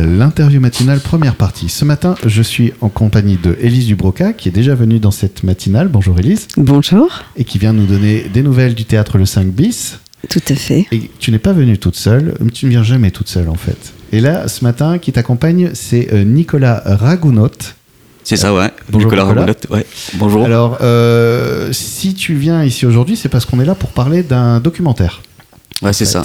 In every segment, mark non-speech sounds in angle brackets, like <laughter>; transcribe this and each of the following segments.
l'interview matinale première partie. Ce matin, je suis en compagnie de Élise Dubroca, qui est déjà venue dans cette matinale. Bonjour Élise. Bonjour. Et qui vient nous donner des nouvelles du théâtre Le 5 bis. Tout à fait. Et tu n'es pas venue toute seule, tu ne viens jamais toute seule en fait. Et là, ce matin, qui t'accompagne, c'est euh, Nicolas Ragounot. C'est ça, ouais. Bonjour Nicolas Nicolas. Ragounot, ouais. Bonjour. Alors, euh, si tu viens ici aujourd'hui, c'est parce qu'on est là pour parler d'un documentaire. ouais, c'est ça.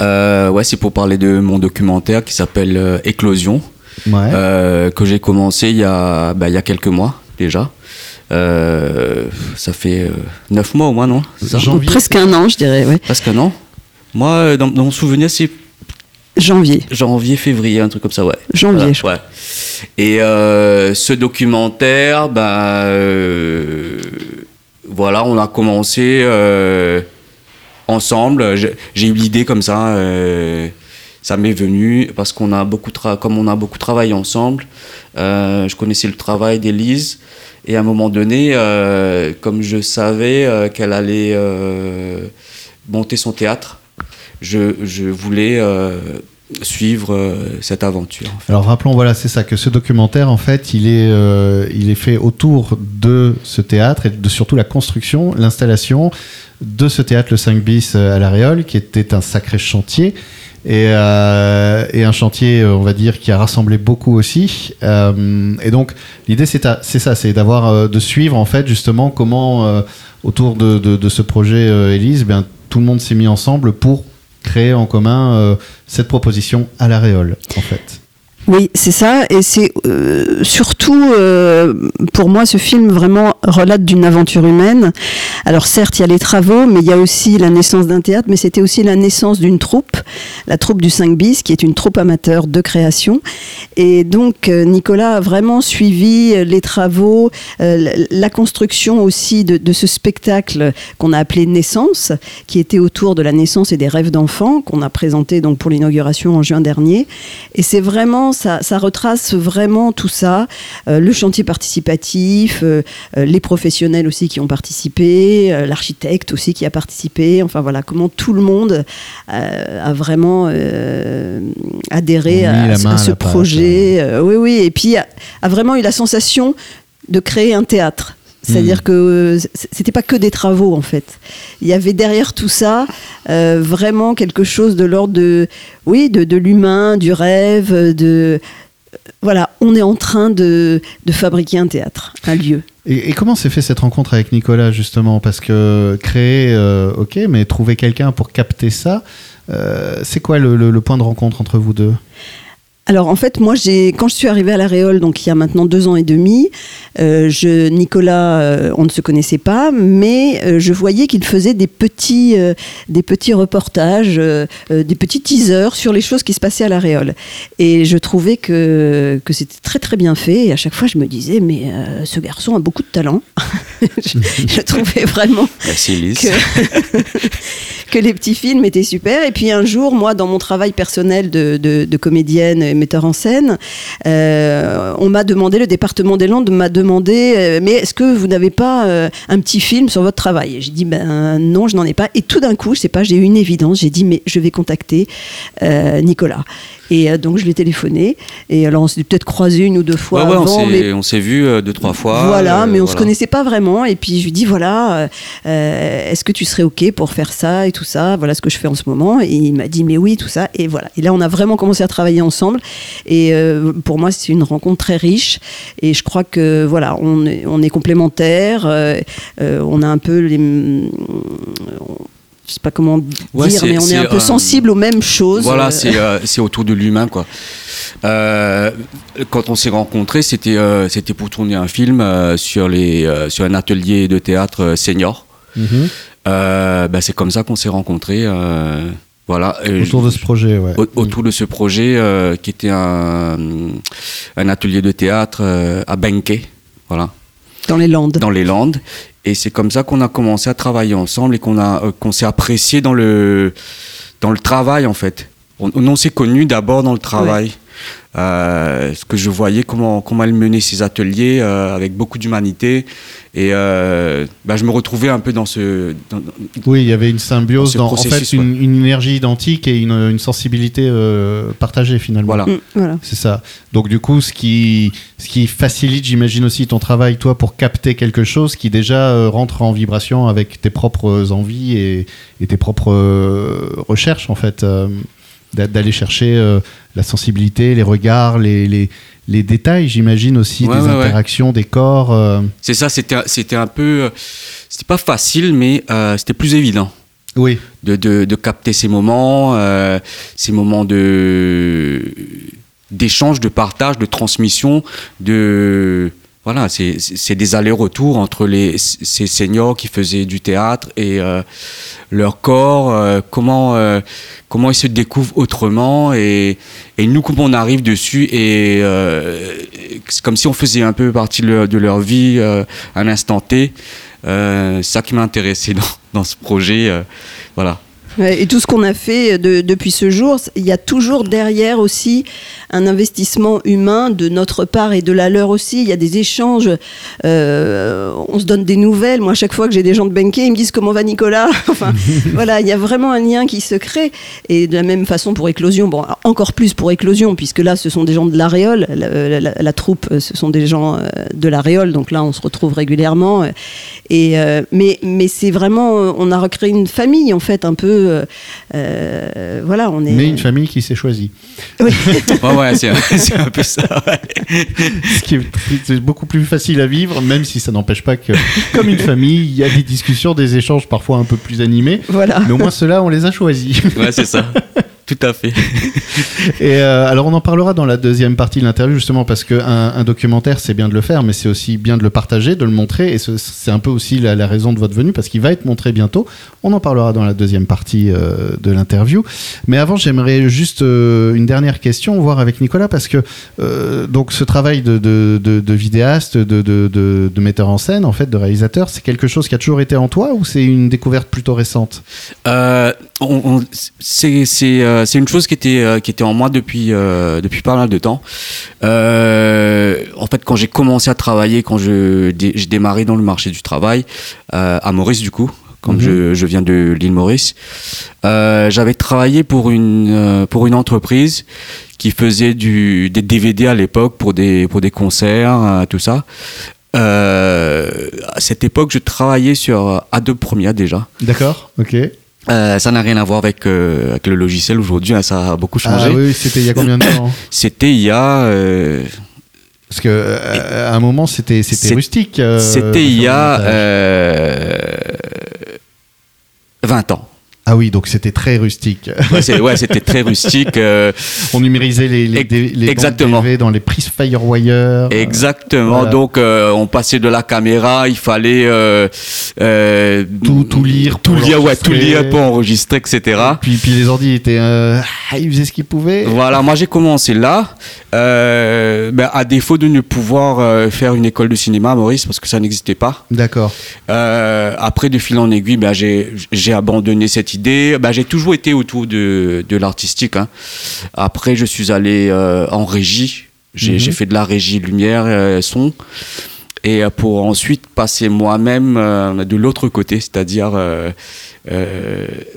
Euh, ouais, c'est pour parler de mon documentaire qui s'appelle euh, Éclosion, Ouais. euh, que j'ai commencé il y, a, bah, il y a quelques mois déjà. Euh, ça fait euh, neuf mois au moins, non? Ça? Janvier. Presque un an, je dirais. Ouais. Presque un an. Moi, dans, dans mon souvenir, c'est Janvier. janvier, février, un truc comme ça, ouais. Janvier, Voilà, je crois. ouais. Et euh, ce documentaire, bah, euh, voilà, on a commencé euh, ensemble. J'ai eu l'idée comme ça. euh, ça m'est venu parce qu'on a beaucoup comme on a beaucoup travaillé ensemble. euh, je connaissais le travail d'Élise et à un moment donné, euh, comme je savais qu'elle allait monter son théâtre, je, je voulais suivre cette aventure. Alors rappelons, voilà, c'est ça, que ce documentaire, en fait, il est, il est fait autour de ce théâtre et de surtout la construction, l'installation de ce théâtre, le 5 bis euh, à La Réole, qui était un sacré chantier. Et, euh, un chantier, euh, on va dire, qui a rassemblé beaucoup aussi. Et donc, l'idée, c'est ça, c'est d'avoir, de suivre, en fait, justement, comment, autour de, ce projet, Élise, bien, tout le monde s'est mis ensemble pour créer en commun cette proposition à La Réole, en fait. Oui, c'est ça. Et c'est surtout, pour moi, ce film vraiment relate d'une aventure humaine. Alors certes, il y a les travaux, mais il y a aussi la naissance d'un théâtre, mais c'était aussi la naissance d'une troupe, la troupe du 5 bis, qui est une troupe amateur de création. Et donc, euh, Nicolas a vraiment suivi euh, les travaux, euh, la- construction aussi de, ce spectacle qu'on a appelé Naissance, qui était autour de la naissance et des rêves d'enfants, qu'on a présenté donc pour l'inauguration en juin dernier. Et c'est vraiment, ça, retrace vraiment tout ça, le chantier participatif, les professionnels aussi qui ont participé, euh, l'architecte aussi qui a participé, enfin voilà, comment tout le monde euh, a vraiment euh, adhéré à, ce- à à projet. Euh, oui, oui, et puis a, a vraiment eu la sensation de créer un théâtre. C'est-à-dire que euh, c- c'était pas que des travaux en fait. Il y avait derrière tout ça euh, vraiment quelque chose de l'ordre de, oui, de, de l'humain, du rêve, de, voilà, on est en train de, de fabriquer un théâtre, un lieu. Et, comment s'est fait cette rencontre avec Nicolas justement? Parce que créer, euh, ok, mais trouver quelqu'un pour capter ça, euh, c'est quoi le point de rencontre entre vous deux? Alors en fait, moi, j'ai quand je suis arrivée à la Réole, donc il y a maintenant deux ans et demi, euh, je, Nicolas, euh, on ne se connaissait pas, mais euh, je voyais qu'il faisait des petits, euh, des petits reportages, euh, euh, des petits teasers sur les choses qui se passaient à la Réole. Et je trouvais que, que c'était très très bien fait. Et à chaque fois, je me disais, mais euh, ce garçon a beaucoup de talent. <laughs> je, je trouvais vraiment <laughs> Merci que, <laughs> que les petits films étaient super. Et puis un jour, moi, dans mon travail personnel de, de- de comédienne metteur en scène, euh, on m'a demandé, le département des Landes m'a demandé, euh, mais est-ce que vous n'avez pas euh, un petit film sur votre travail? Et j'ai dit, ben non, je n'en ai pas. Et tout d'un coup, je sais pas, j'ai eu une évidence. J'ai dit, mais je vais contacter Nicolas. Et donc je l'ai téléphoné. Et alors on s'est peut-être croisé une ou deux fois Ouais, ouais, on s'est- mais vu deux, trois fois. voilà, mais on se voilà. connaissait pas vraiment. Et puis je lui dis voilà, euh, est-ce que tu serais ok pour faire ça et tout ça? Voilà ce que je fais en ce moment. Et il m'a dit mais oui, tout ça. Et voilà. Et là, on a vraiment commencé à travailler ensemble. Et euh, pour moi, c'est une rencontre très riche. Et je crois que voilà, on est, on est complémentaires. euh, euh, on a un peu les je sais pas comment Ouais, dire, mais on est un peu euh, sensible aux mêmes choses. Voilà, c'est euh, c'est autour de l'humain, quoi. Euh, quand on s'est rencontrés, c'était euh, c'était pour tourner un film euh, sur, les, euh, sur un atelier de théâtre senior. Bah, c'est comme ça qu'on s'est rencontrés. Voilà. Autour de ce projet, ouais. au- autour de ce projet euh, qui était un, un atelier de théâtre euh, à Benke, voilà, dans les Landes. dans les Landes. Et c'est comme ça qu'on a commencé à travailler ensemble et qu'on a euh, qu'on s'est apprécié dans le dans le travail en fait. On, on s'est connus d'abord dans le travail. Euh, ce que je voyais comment comment elle menait ses ateliers euh, avec beaucoup d'humanité et euh, bah, je me retrouvais un peu dans ce dans- Oui, il y avait une symbiose, Dans en fait, une, une énergie identique et une, une sensibilité euh, partagée finalement. voilà Mm, voilà. C'est ça. Donc du coup, ce qui, ce qui facilite, j'imagine aussi ton travail, toi, pour capter quelque chose qui déjà euh, rentre en vibration avec tes propres envies et, et tes propres euh, recherches, en fait, euh, d'aller chercher euh, la sensibilité, les regards, les, les, les détails, j'imagine aussi Ouais, des ouais, ouais. interactions, des corps. euh. c'est ça c'était c'était un peu euh, c'était pas facile mais euh, c'était plus évident Oui, de, de, de capter ces moments, ces moments de d'échange, de partage, de transmission, de voilà, c'est des allers-retours entre les ces seniors qui faisaient du théâtre et euh, leur corps, euh, comment euh, comment ils se découvrent autrement et, et nous comment on arrive dessus et euh, c'est comme si on faisait un peu partie de leur, de leur vie euh, à l'instant T. Euh, ça qui m'a intéressé <laughs> dans, dans ce projet. voilà. Et tout ce qu'on a fait de- depuis ce jour, il y a toujours derrière aussi un investissement humain de notre part et de la leur aussi. Il y a des échanges, euh, on se donne des nouvelles. Moi, à chaque fois que j'ai des gens de Benké, ils me disent comment va Nicolas. <laughs> enfin, <laughs> voilà, il y a vraiment un lien qui se crée. Et de la même façon pour Éclosion, bon, encore plus pour Éclosion, puisque là, ce sont des gens de l'Aréole. La, la- la- la troupe, euh, ce sont des gens euh, de l'Aréole. Donc là, on se retrouve régulièrement. Et, euh, mais mais c'est vraiment, euh, on a recréé une famille, en fait, un peu. Euh, euh, voilà, on est. mais une famille qui s'est choisie. Oui. <laughs> Ouais, c'est <laughs> c'est un peu ça. ouais. Ce qui est, c'est beaucoup plus facile à vivre, même si ça n'empêche pas que, comme une famille, il y a des discussions, des échanges parfois un peu plus animés. Voilà. Mais au moins, ceux-là, on les a choisis. Ouais, c'est ça. <laughs> Tout à fait. <laughs> Et euh, alors, on en parlera dans la deuxième partie de l'interview, justement, parce qu'un un documentaire, c'est bien de le faire, mais c'est aussi bien de le partager, de le montrer. Et ce- c'est un peu aussi la, la raison de votre venue, parce qu'il va être montré bientôt. On en parlera dans la deuxième partie euh, de l'interview. Mais avant, j'aimerais juste euh, une dernière question, voir avec Nicolas, parce que donc ce travail de, de, de- de vidéaste, de, metteur en scène, en fait, de réalisateur, c'est quelque chose qui a toujours été en toi ou c'est une découverte plutôt récente? C'est c'est, euh, c'est une chose qui était, euh, qui était en moi depuis, euh, depuis pas mal de temps. En fait, quand j'ai commencé à travailler, quand je, j'ai démarré dans le marché du travail, à Maurice du coup, comme Mhm. je, je viens de l'île Maurice, euh, j'avais travaillé pour une, euh, pour une entreprise qui faisait du, des DVD à l'époque pour des, pour des concerts, euh, tout ça. À cette époque, je travaillais sur Adobe Premiere déjà. D'accord, ok. Euh, ça n'a rien à voir avec, euh, avec le logiciel aujourd'hui, hein, ça a beaucoup changé. Ah oui, c'était il y a combien de temps <coughs> C'était il y a, euh, Parce que euh, à un moment c'était c'était rustique. euh, c'était il y a le montage. euh, 20 ans. Ah oui, donc c'était très rustique. Ouais, c'était très rustique. euh, On numérisait les les, exactement. DV dans les prises Firewire. exactement. voilà. Donc, euh, on passait de la caméra, il fallait euh, Tout- tout lire tout lire, ouais, tout lire pour enregistrer, etc. Puis puis les ordi étaient ah, ils faisaient ce qu'ils pouvaient. Voilà, moi j'ai commencé là, ben, à défaut de ne pouvoir faire une école de cinéma à Maurice, parce que ça n'existait pas. D'accord. Après, de fil en aiguille, ben, j'ai j'ai abandonné cette idée. Ben, j'ai toujours été autour de, de l'artistique. hein. Après, je suis allé euh, en régie. J'ai Mhm. j'ai fait de la régie lumière, euh, son. Et euh, pour ensuite passer moi-même euh, de l'autre côté, c'est-à-dire, euh,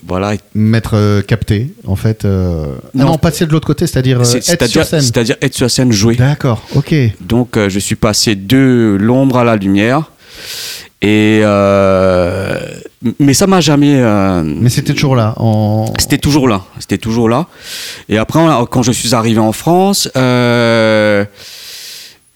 voilà, Mettre capté en fait. ah Non. passer de l'autre côté, c'est-à-dire c'est- être sur scène. c'est-à-dire être sur scène, jouer. D'accord. Ok. Donc, je suis passé de l'ombre à la lumière. Et euh, mais ça m'a jamais. euh, Mais c'était toujours là. En... C'était toujours là. C'était toujours là. Et après, quand je suis arrivé en France, euh,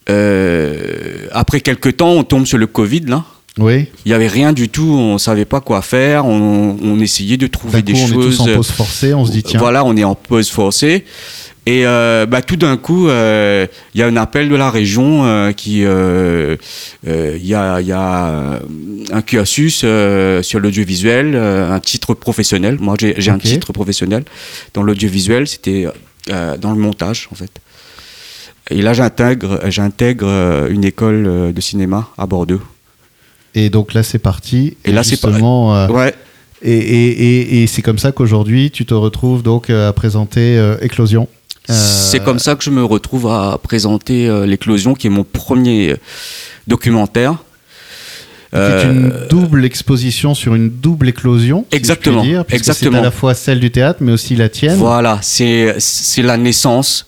euh, après quelques temps, on tombe sur le Covid. Là, Oui. il y avait rien du tout. On savait pas quoi faire. On, on essayait de trouver des coup, on est choses. tous en pause forcée. On se dit tiens. Voilà, on est en pause forcée. Et euh, bah, tout d'un coup, euh, il y a un appel de la région euh, qui, il y a, il y a un cursus sur l'audiovisuel, un titre professionnel. Moi, j'ai un titre professionnel dans l'audiovisuel. C'était dans le montage, en fait. Et là, j'intègre, j'intègre une école de cinéma à Bordeaux. Et donc là, c'est parti. Et là, c'est euh, Ouais. Et, et, et, c'est comme ça qu'aujourd'hui, tu te retrouves donc à présenter euh, Éclosion. C'est comme ça que je me retrouve à présenter l'éclosion, qui est mon premier documentaire. C'est une double exposition sur une double éclosion. Exactement. Si dire, exactement. C'est à la fois celle du théâtre, mais aussi la tienne. Voilà, c'est la naissance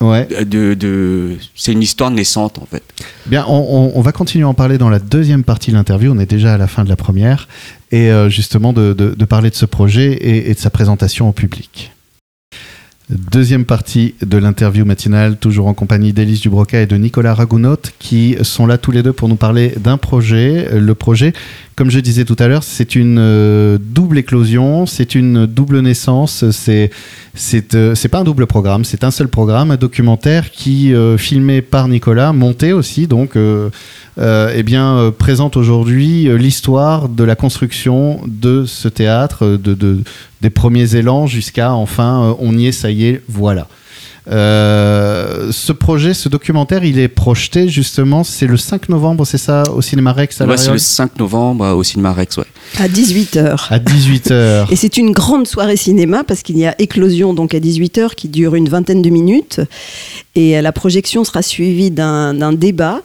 Ouais. De, de c'est une histoire naissante en fait. Bien, on, on, va continuer à en parler dans la deuxième partie de l'interview. On est déjà à la fin de la première. Et euh, justement, de, de, de, parler de ce projet et, et de sa présentation au public. Deuxième partie de l'interview matinale, toujours en compagnie d'Élise Dubroca et de Nicolas Ragounot, qui sont là tous les deux pour nous parler d'un projet. Le projet, comme je disais tout à l'heure, c'est une euh, double éclosion, c'est une double naissance, c'est c'est euh, pas un double programme, c'est un seul programme, un documentaire qui euh, filmé par Nicolas, monté aussi, donc euh, eh bien présente aujourd'hui l'histoire de la construction de ce théâtre, de des premiers élans jusqu'à enfin on y est, ça y est, voilà. Euh, ce projet, ce documentaire, il est projeté justement, c'est le 5 novembre, c'est ça, au Cinéma Rex à ouais, c'est le 5 novembre au Cinéma Rex, ouais. À 18h. À 18h. <laughs> Et c'est une grande soirée cinéma parce qu'il y a Éclosion donc à 18h qui dure une vingtaine de minutes. Et la projection sera suivie d'un débat,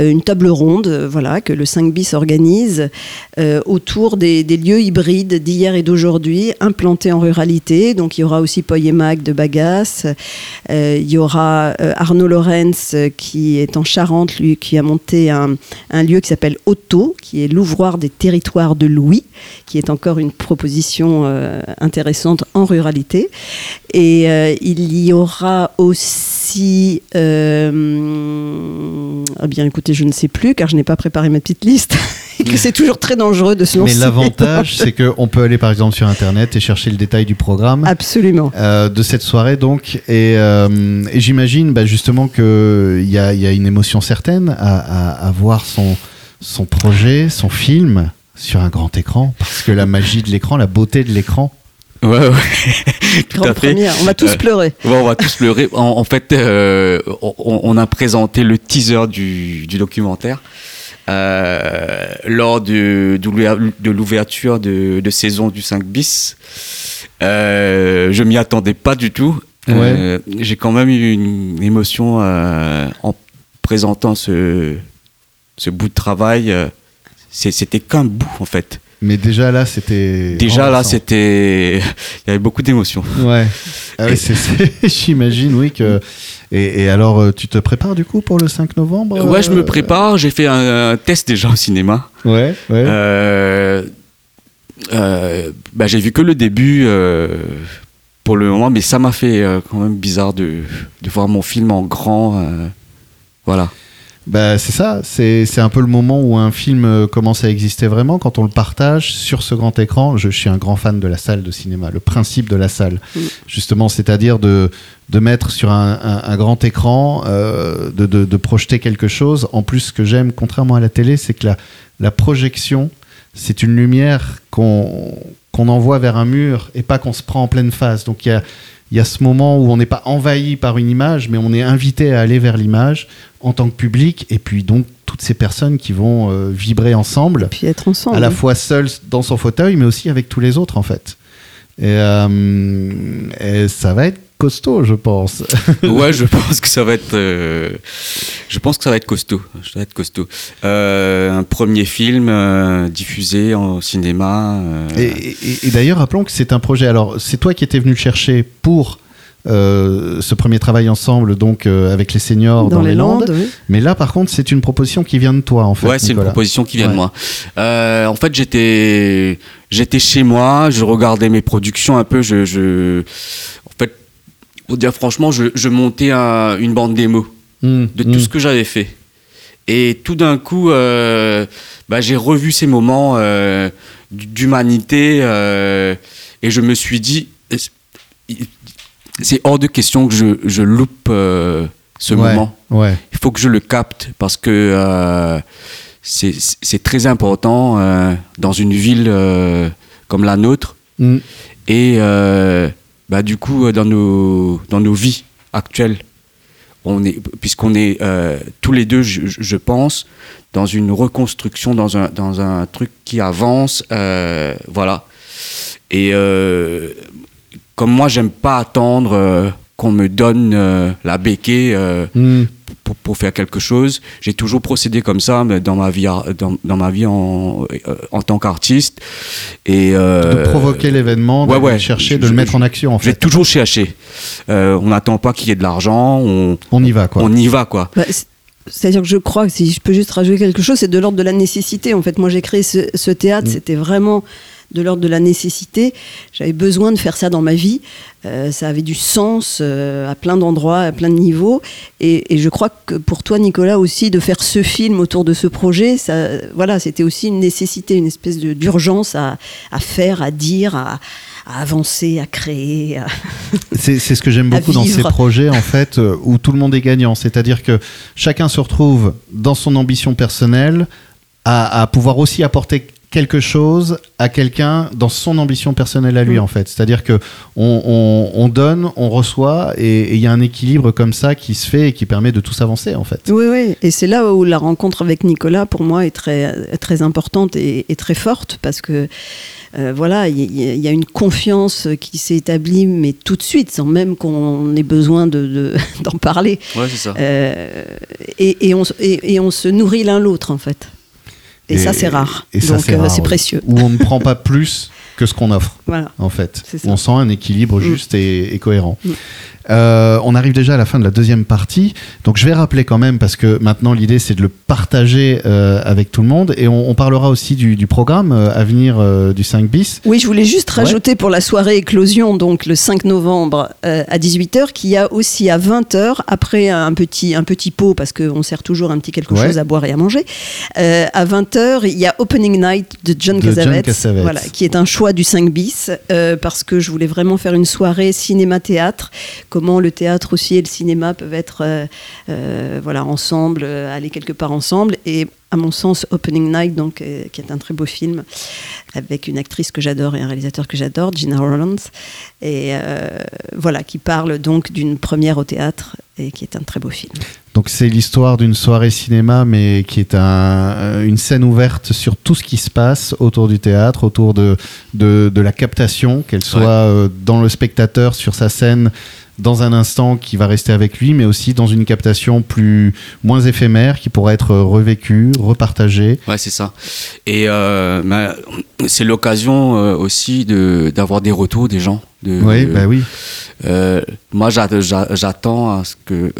euh, une table ronde, euh, voilà, que le 5 bis organise euh, autour des, des, lieux hybrides d'hier et d'aujourd'hui implantés en ruralité. Donc il y aura aussi Poyemac de Bagas, euh, il y aura euh, Arnaud Lorenz euh, qui est en Charente, lui, qui a monté un, un lieu qui s'appelle Otto, qui est l'ouvroir des territoires de Louis, qui est encore une proposition intéressante en ruralité. Et il y aura aussi... eh bien écoutez, je ne sais plus car je n'ai pas préparé ma petite liste. <laughs> et que c'est toujours très dangereux de se lancer. Mais l'avantage, <laughs> c'est qu'on peut aller par exemple sur Internet et chercher le détail du programme. Absolument. Euh, de cette soirée donc. Et, euh, et j'imagine bah, justement qu'il y a, y a une émotion certaine à, à, à, voir son, son projet, son film sur un grand écran. Parce que la magie de l'écran, la beauté de l'écran. Ouais, ouais. <laughs> Tout Grande à fait. Première. On va tous euh, pleurer. Ouais, on va tous pleurer. <laughs> En, en fait, euh, on, on, a présenté le teaser du, du documentaire. Euh, lors de, de l'ouverture de, de, saison du 5 bis. Euh, je m'y attendais pas du tout. Ouais. Euh, J'ai quand même eu une émotion euh, en présentant ce, ce bout de travail. C'était qu'un bout en fait. Mais déjà là, c'était. Déjà là, c'était. <laughs> Il y avait beaucoup d'émotions. Ouais. <laughs> Ah oui, <laughs> J'imagine, oui, que. Et, et, alors, euh, tu te prépares du coup pour le 5 novembre Ouais, je me prépare. J'ai fait un, un, test déjà au cinéma. Ouais, ouais. Euh, euh, bah, j'ai vu que le début euh, pour le moment, mais ça m'a fait euh, quand même bizarre de, de, voir mon film en grand. euh, voilà. Bah, c'est ça, c'est un peu le moment où un film commence à exister vraiment, quand on le partage sur ce grand écran. Je, je suis un grand fan de la salle de cinéma, le principe de la salle, Mm. justement, c'est-à-dire de, de mettre sur un, un, un grand écran, euh, de, de, de projeter quelque chose. En plus, ce que j'aime, contrairement à la télé, c'est que la, la projection, c'est une lumière qu'on qu'on envoie vers un mur et pas qu'on se prend en pleine face. Donc il y a, il y a ce moment où on n'est pas envahi par une image, mais on est invité à aller vers l'image en tant que public, et puis donc toutes ces personnes qui vont euh, vibrer ensemble, puis être ensemble. à la fois seul dans son fauteuil, mais aussi avec tous les autres en fait. Et, euh, et ça va être costaud, je pense. <laughs> ouais, je pense que ça va être. Euh, je pense que ça va être costaud. Ça va être costaud. Euh, un premier film euh, diffusé en cinéma. euh, Et, et- et d'ailleurs, rappelons que c'est un projet. Alors, c'est toi qui étais venu le chercher pour euh, ce premier travail ensemble, donc euh, avec les seniors dans, dans les Landes. oui. Mais là, par contre, c'est une proposition qui vient de toi, en fait. ouais, c'est une proposition qui vient de moi. Euh, en fait, j'étais, j'étais chez moi, je regardais mes productions un peu. Je, je... pour dire franchement, je, je montais un- une bande démo Mmh, de mmh. tout ce que j'avais fait. Et tout d'un coup, euh, bah, j'ai revu ces moments euh, d'humanité euh, et je me suis dit, c'est hors de question que je, je loupe ce Ouais, moment. Ouais. Il faut que je le capte parce que c'est très important dans une ville comme la nôtre Mmh. et bah, du coup euh, dans nos, dans nos vies actuelles. Est, puisqu'on est euh, tous les deux, je, pense, dans une reconstruction, dans un, dans un truc qui avance, euh, voilà. Et comme moi, j'aime pas attendre qu'on me donne la euh, Hmm. Pour, pour faire quelque chose. J'ai toujours procédé comme ça mais dans ma vie, dans, dans ma vie en, euh, en tant qu'artiste. Et, euh, de provoquer l'événement, ouais, d'aller ouais. le chercher, Je- de le je- mettre en action en J'ai fait. toujours cherché. Euh, on n'attend pas qu'il y ait de l'argent, on, On y va quoi. on y va quoi. Bah, C'est-à-dire que je crois que si je peux juste rajouter quelque chose, c'est de l'ordre de la nécessité. En fait, moi, j'ai créé ce, ce théâtre, Mm. c'était vraiment de l'ordre de la nécessité. J'avais besoin de faire ça dans ma vie. Euh, ça avait du sens euh, à plein d'endroits, à plein de niveaux. Et, et je crois que pour toi, Nicolas, aussi, de faire ce film autour de ce projet, ça, voilà, c'était aussi une nécessité, une espèce d'urgence à, à faire, à dire, à, à avancer, à créer. à- <laughs> C'est c'est ce que j'aime beaucoup dans ces projets en fait euh, où tout le monde est gagnant. C'est-à-dire que chacun se retrouve dans son ambition personnelle à, à pouvoir aussi apporter quelque chose à quelqu'un dans son ambition personnelle à lui Mm. en fait. C'est-à-dire que on, on- on donne, on reçoit et il y a un équilibre comme ça qui se fait et qui permet de tous avancer en fait. Oui, oui. Et c'est là où la rencontre avec Nicolas, pour moi, est très, très importante et, et très forte parce que, euh, voilà, il y, a une confiance qui s'est établie, mais tout de suite, sans même qu'on ait besoin de- de- <laughs> d'en parler. Ouais, c'est ça. Euh, et, et on, se- et, et on se nourrit l'un l'autre, en fait. Et, ça, c'est rare. Et ça, Donc, c'est euh, précieux. Où on ne prend pas plus que ce qu'on offre. <laughs> Voilà. en fait. On sent un équilibre Mm. juste et, et cohérent. Mm. Euh, on arrive déjà à la fin de la deuxième partie, donc je vais rappeler quand même parce que maintenant l'idée c'est de le partager euh, avec tout le monde et on, on parlera aussi du, du programme euh, à venir euh, du 5 bis. Oui, je voulais juste Ouais. rajouter pour la soirée éclosion, donc le 5 novembre à 18h, qu'il y a aussi à 20h, après un petit, un petit pot, parce qu'on sert toujours un petit quelque Ouais. chose à boire et à manger, à 20h, il y a Opening Night de John Cassavetes. Voilà, qui est un choix du 5 bis, parce que je voulais vraiment faire une soirée cinéma-théâtre, comment le théâtre aussi et le cinéma peuvent être euh, euh, voilà, ensemble, euh, aller quelque part ensemble. Et à mon sens, Opening Night, donc, euh, qui est un très beau film, avec une actrice que j'adore et un réalisateur que j'adore, Gina Rollins, et euh, voilà, qui parle donc d'une première au théâtre et qui est un très beau film. Donc c'est l'histoire d'une soirée cinéma mais qui est un, une scène ouverte sur tout ce qui se passe autour du théâtre, autour de, de, de la captation, qu'elle soit Ouais. dans le spectateur, sur sa scène, dans un instant qui va rester avec lui, mais aussi dans une captation plus moins éphémère qui pourra être revécue, repartagée. Ouais, c'est ça. Et euh, ben, c'est l'occasion euh, aussi de d'avoir des retours des gens. De, Oui, de- bah oui. euh, moi, j'a- j'a- j'attends à ce que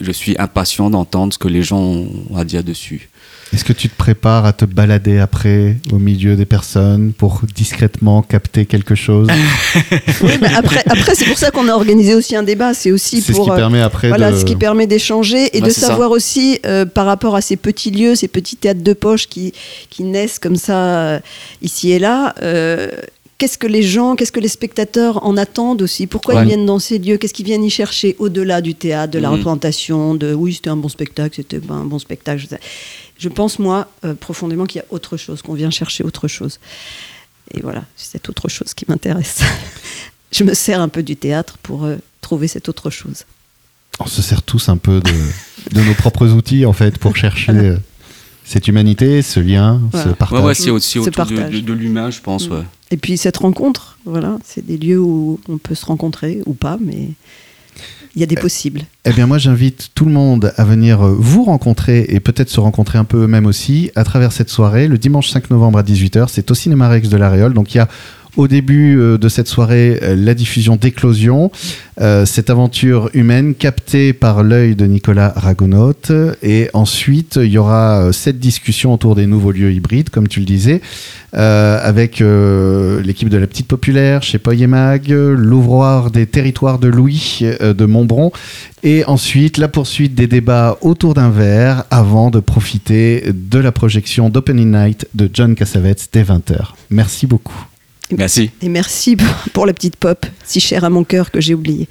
je suis impatient d'entendre ce que les gens ont à dire dessus. Est-ce que tu te prépares à te balader après au milieu des personnes pour discrètement capter quelque chose <laughs> Oui, mais après, après c'est pour ça qu'on a organisé aussi un débat. C'est aussi C'est ce pour qui euh, permet après voilà, de... ce qui permet d'échanger et Ouais, de ça. savoir aussi euh, par rapport à ces petits lieux, ces petits théâtres de poche qui, qui naissent comme ça euh, ici et là. euh, Qu'est-ce que les gens, qu'est-ce que les spectateurs en attendent aussi? Pourquoi Ouais. ils viennent dans ces lieux? Qu'est-ce qu'ils viennent y chercher au-delà du théâtre, de la Mhm. représentation, de oui, c'était un bon spectacle, c'était pas un bon spectacle. Je, pense, moi, euh, profondément qu'il y a autre chose, qu'on vient chercher autre chose. Et voilà, c'est cette autre chose qui m'intéresse. <laughs> Je me sers un peu du théâtre pour euh, trouver cette autre chose. On se sert tous un peu de, de nos propres outils en fait pour chercher euh, cette humanité, ce lien, Voilà. ce partage. Ouais, ouais, c'est aussi Ce autour de, partage. de- de l'humain, je pense. Mm. Ouais. Et puis cette rencontre, voilà, c'est des lieux où on peut se rencontrer ou pas, mais il y a des possibles. Eh bien, moi, j'invite tout le monde à venir euh, vous rencontrer et peut-être se rencontrer un peu eux-mêmes aussi à travers cette soirée, le dimanche 5 novembre à 18h. C'est au Cinéma Rex de la Réole. Donc, il y a au début euh, de cette soirée euh, la diffusion d'Éclosion, euh, cette aventure humaine captée par l'œil de Nicolas Ragonaut. Et ensuite, il y aura cette discussion autour des nouveaux lieux hybrides, comme tu le disais, avec l'équipe de la Petite Populaire chez Poy et Mag, l'ouvroir des territoires de Louis de Montbron, et ensuite la poursuite des débats autour d'un verre avant de profiter de la projection d'Opening Night de John Cassavetes dès 20h. Merci beaucoup. Merci. Et merci pour- la petite pop, si chère à mon cœur que j'ai oubliée.